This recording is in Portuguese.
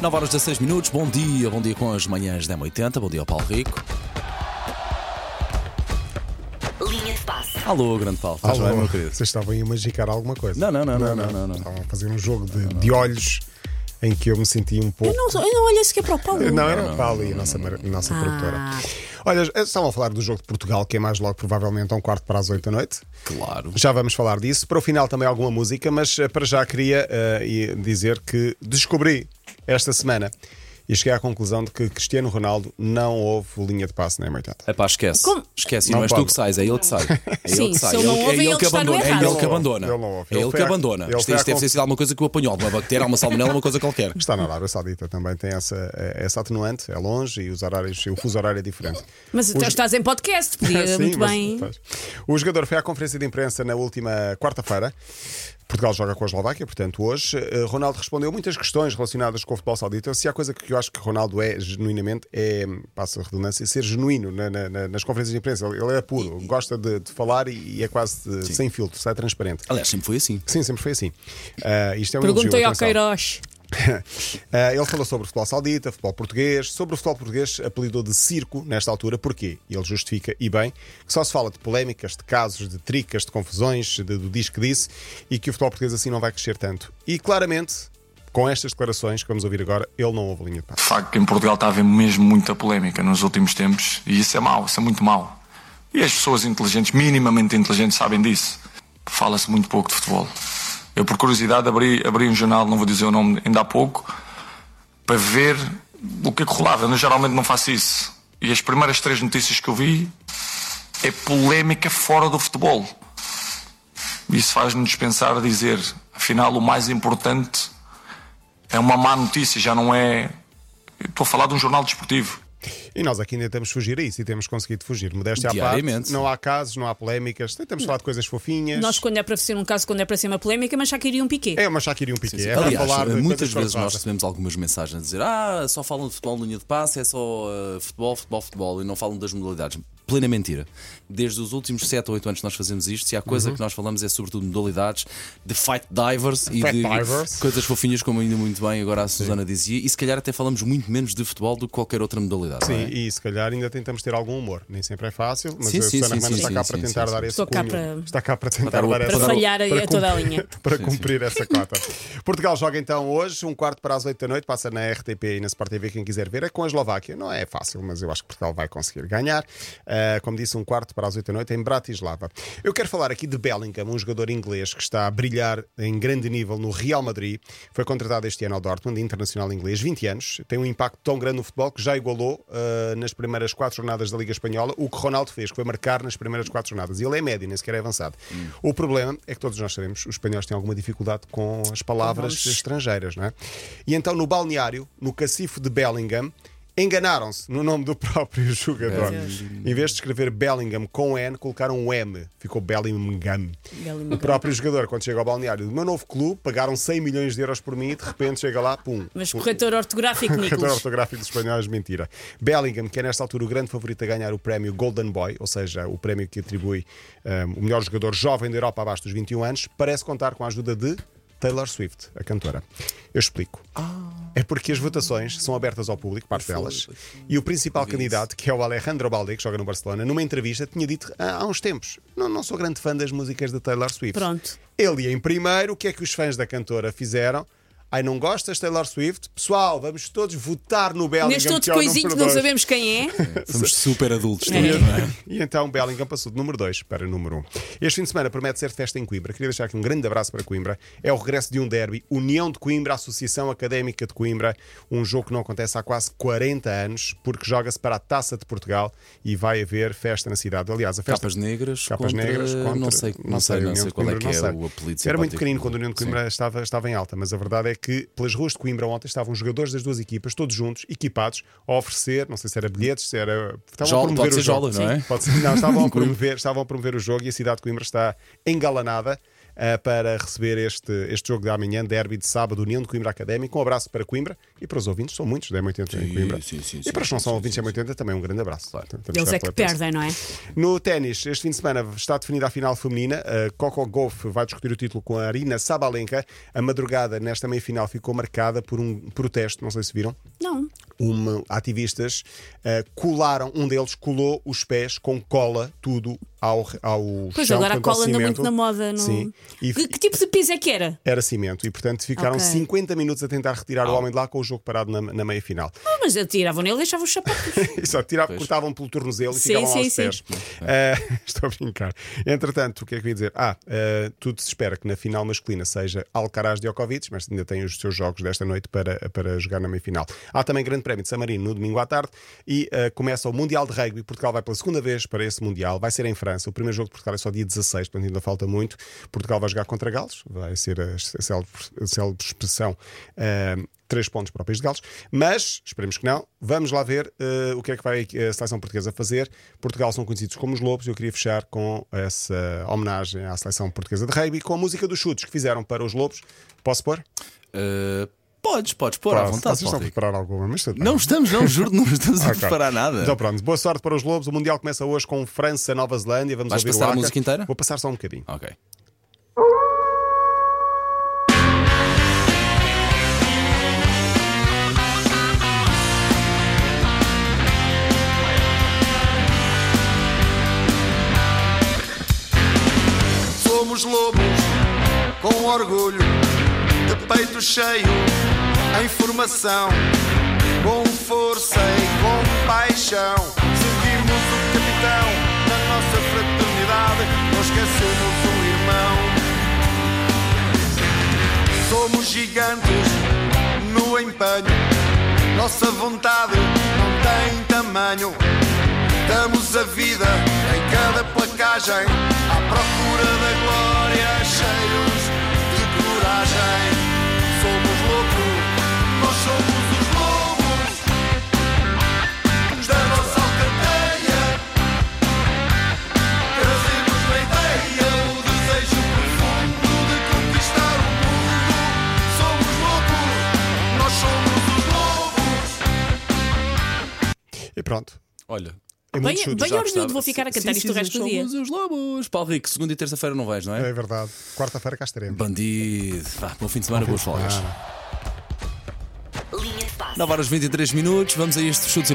9 horas 16 minutos, bom dia, bom dia com as manhãs da 80 bom dia ao Paulo Rico. Linha de passe. Alô, grande Paulo, estás bem, Alô, meu querido? Vocês estavam a imagicar alguma coisa? Não, não, não, não, não, não, não. Estavam a fazer um jogo de, de olhos em que eu me senti um pouco. Eu não, eu não olhei sequer para o Paulo. Não, era o Paulo e a nossa, nossa Ah. produtora. Olha, estavam a falar do jogo de Portugal, que é mais logo provavelmente a um quarto para as oito da noite. Claro. Já vamos falar disso. Para o final também alguma música, mas eh, para já queria e dizer que descobri esta semana e cheguei à conclusão de que Cristiano Ronaldo não houve linha de passe na M80. É pá, esquece. Como? Esquece, e Não não és tu que sais, é ele que sai. É Sim, ele que sai. ele é ouve, ele ele que abandona. É ele que abandona. ele não ouve. É Ele que a- abandona. ele Isto isto deve ter sido alguma coisa que o apanhou, alguma bactéria, alguma salmonela, uma coisa qualquer. Está na Arábia Saudita também, tem essa, essa atenuante, é longe e os horários, o fuso horário é diferente. Mas Os- estás em podcast, podia Sim, muito mas bem. faz. O jogador foi à conferência de imprensa na última quarta-feira. Portugal joga com a Eslováquia, portanto, hoje. Eh, Ronaldo respondeu muitas questões relacionadas com o futebol saudita. Se há coisa que eu acho que Ronaldo é genuinamente, é, passa a redundância, ser genuíno na- na- na- nas conferências de imprensa. Ele, é puro, gosta de, de falar e, e é quase eh, sem filtro, sai transparente. Aliás, sempre foi assim. Sim, sempre foi assim. Ah, isto é um Perguntei elogio, ao atenção. Queiroz. Uh, ele falou sobre o futebol saudita, futebol português. Sobre o futebol português, apelidou de circo nesta altura. Porquê? Ele justifica, e bem, que só se fala de polémicas, de casos, de tricas, de confusões, de- do diz que disse, e que o futebol português assim não vai crescer tanto. E claramente, com estas declarações que vamos ouvir agora, ele não houve linha de passe. De facto, em Portugal está a haver mesmo muita polémica nos últimos tempos e isso é mau, isso é muito mau. E as pessoas inteligentes, minimamente inteligentes, sabem disso. Fala-se muito pouco de futebol. Eu, por curiosidade, abri, abri um jornal, não vou dizer o nome ainda há pouco, para ver o que é que rolava. Eu geralmente não faço isso. E as primeiras três notícias que eu vi é polémica fora do futebol. Isso faz-nos pensar a dizer, afinal, o mais importante é uma má notícia, já não é. Eu Estou a falar de um jornal desportivo. E nós aqui ainda temos fugir a isso e temos conseguido fugir. Modéstia à parte, não há casos, não há polémicas, tentamos falar de coisas fofinhas. Nós, quando é para ser um caso, quando é para ser uma polémica, mas já queria um piquê. É uma Shakira e um piqué. É para Aliás, falar de muitas vezes nós recebemos algumas mensagens a dizer ah, só falam de futebol linha de passe, é só uh, futebol, futebol, futebol e não falam das modalidades. Plena mentira. Desde os últimos 7 ou 8 anos que nós fazemos isto, se há coisa que nós falamos é sobretudo modalidades de fight divers e Uhum. Fight de divers. coisas fofinhas, como ainda muito bem agora a Susana dizia, e se calhar até falamos muito menos de futebol do que qualquer outra modalidade. não Sim, é? e se calhar ainda tentamos ter algum humor. Nem sempre é fácil, mas Sim, a sim, Susana sim, Romana sim, está cá sim, para sim, tentar sim, dar sim. esse Estou cunho. para- Está cá para tentar dar o- dar para essa falhar a- a toda a linha. para cumprir essa cota. Portugal joga então hoje, um quarto para as oito da noite, passa na RTP e na Sport TV, quem quiser ver, é com a Eslováquia. Não é fácil, mas eu acho que Portugal vai conseguir ganhar. Ah, como disse, um quarto para as oito da noite em Bratislava. Eu quero falar aqui de Bellingham, um jogador inglês que está a brilhar em grande nível no Real Madrid. Foi contratado este ano ao Dortmund, internacional inglês, 20 anos. Tem um impacto tão grande no futebol que já igualou ah, nas primeiras quatro jornadas da Liga Espanhola o que Ronaldo fez, que foi marcar nas primeiras quatro jornadas. E ele é médio, nem sequer é avançado. O problema é que todos nós sabemos, os espanhóis têm alguma dificuldade com as palavras nomes. estrangeiras, não é? E então no balneário, no cacifo de Bellingham, enganaram-se no nome do próprio jogador. Em vez de escrever Bellingham com N, colocaram um M. Ficou Bellingham. Bellingham. O próprio jogador, quando chega ao balneário do meu novo clube, pagaram 100 milhões de euros por mim e de repente chega lá, pum. Mas corretor ortográfico, Corretor Nicolas. ortográfico dos espanhóis, mentira. Bellingham, que é nesta altura o grande favorito a ganhar o prémio Golden Boy, ou seja, o prémio que atribui um, o melhor jogador jovem da Europa abaixo dos 21 anos, parece contar com a ajuda de Taylor Swift, a cantora. Eu explico. É porque as votações são abertas ao público, parte delas, e o principal candidato, que é o Alejandro Balde, que joga no Barcelona, numa entrevista tinha dito há, uns tempos: não, não sou grande fã das músicas de Taylor Swift. Pronto. Ele ia em primeiro, o que é que os fãs da cantora fizeram? Ai, não gostas Taylor Swift? Pessoal, vamos todos votar no Bellingham. Neste outro que é coisinho que não sabemos quem é. Somos super adultos É. não é? E então Bellingham passou de número 2 para número 1. Um. Este fim de semana promete ser festa em Coimbra. Queria deixar aqui um grande abraço para Coimbra. É o regresso de um derby. União de Coimbra, Associação Académica de Coimbra. Um jogo que não acontece há quase 40 anos, porque joga-se para a Taça de Portugal e vai haver festa na cidade. Aliás, a festa. Capas negras, Capas contra- negras contra, não sei, não sei, não União sei qual é Coimbra, que é não sei. o apelido Era muito pequenino do- quando a União de Coimbra estava, estava em alta, mas a verdade é que pelas ruas de Coimbra ontem estavam jogadores das duas equipas, todos juntos, equipados, a oferecer, não sei se era bilhetes, se era. Estavam Jola- a promover pode o ser jogo. jola, não é? Pode ser- não, estavam a, promover, estavam a promover o jogo e a cidade de Coimbra está engalanada. Eh, para receber este, este jogo de amanhã, derby de sábado, União de Coimbra Académico. Um abraço para Coimbra e para os ouvintes, são muitos da M80 em Sim, Coimbra. sim, sim, e para os que não são ouvintes da M80 também um grande abraço. Temos Eles é que perdem, não é? No ténis, este fim de semana está definida a final feminina. A Coco Golf vai discutir o título com a Arina Sabalenka. A madrugada nesta meia-final ficou marcada por um protesto, não sei se viram. Um, ativistas eh, colaram, um deles colou os pés com cola, tudo ao, ao Pois chão, agora a cola anda cimento. muito na moda. No... Sim. E, Que, que tipo de piso é que era? era cimento e, portanto, ficaram Ok. 50 minutos a tentar retirar o homem de lá com o jogo parado na, na meia-final. Ah, mas tiravam nele e deixavam os sapatos. Só tiravam, cortavam pelo tornozelo e Sim, ficavam lá sim, aos sim. pés. Ah, estou a brincar. Entretanto, o que é que eu ia dizer? Ah, ah, tudo se espera que na final masculina seja Alcaraz Djokovic, mas ainda tem os seus jogos desta noite para, para jogar na meia-final. Há também Grande Prémio de San Marino no domingo à tarde e ah, começa o Mundial de Rugby. Portugal vai pela segunda vez para esse Mundial. Vai ser em França. O primeiro jogo de Portugal é só dia 16, portanto ainda falta muito. Portugal vai jogar contra Gales, vai ser a, célebre, expressão. ah, Três pontos para o País de Gales, mas esperemos que não. Vamos lá ver eh, o que é que vai a seleção portuguesa fazer. Portugal são conhecidos como os Lobos. Eu queria fechar com essa homenagem à seleção portuguesa de rugby com a música dos chutes que fizeram para os Lobos. Posso pôr? Uh, podes, podes pôr à vontade. Vocês estão a preparar alguma, mas. Não estamos, não, juro, não estamos a preparar nada. Então pronto, boa sorte para os Lobos. O Mundial começa hoje com França, Nova Zelândia. Vamos Vais ouvir passar o a música inteira? Vou passar só um bocadinho. Ok. Somos lobos com orgulho, de peito cheio, em formação, com força e com paixão. Seguimos o capitão da nossa fraternidade, não esquecemos um irmão. Somos gigantes no empenho, nossa vontade não tem tamanho. Damos a vida em cada placagem, pronto. Olha. É Bem, muito chute. bem já. orgulhoso, vou ficar a cantar Sim, isto o sim, resto do dia. somos os lobos. Paulo Rico, segunda e terça-feira não vais, não é? É verdade. Quarta-feira cá estaremos. Bandido. Vá, bom fim de semana, boas folgas. Ah. Linha de passe. 9 horas 23 minutos, vamos a estes chutes e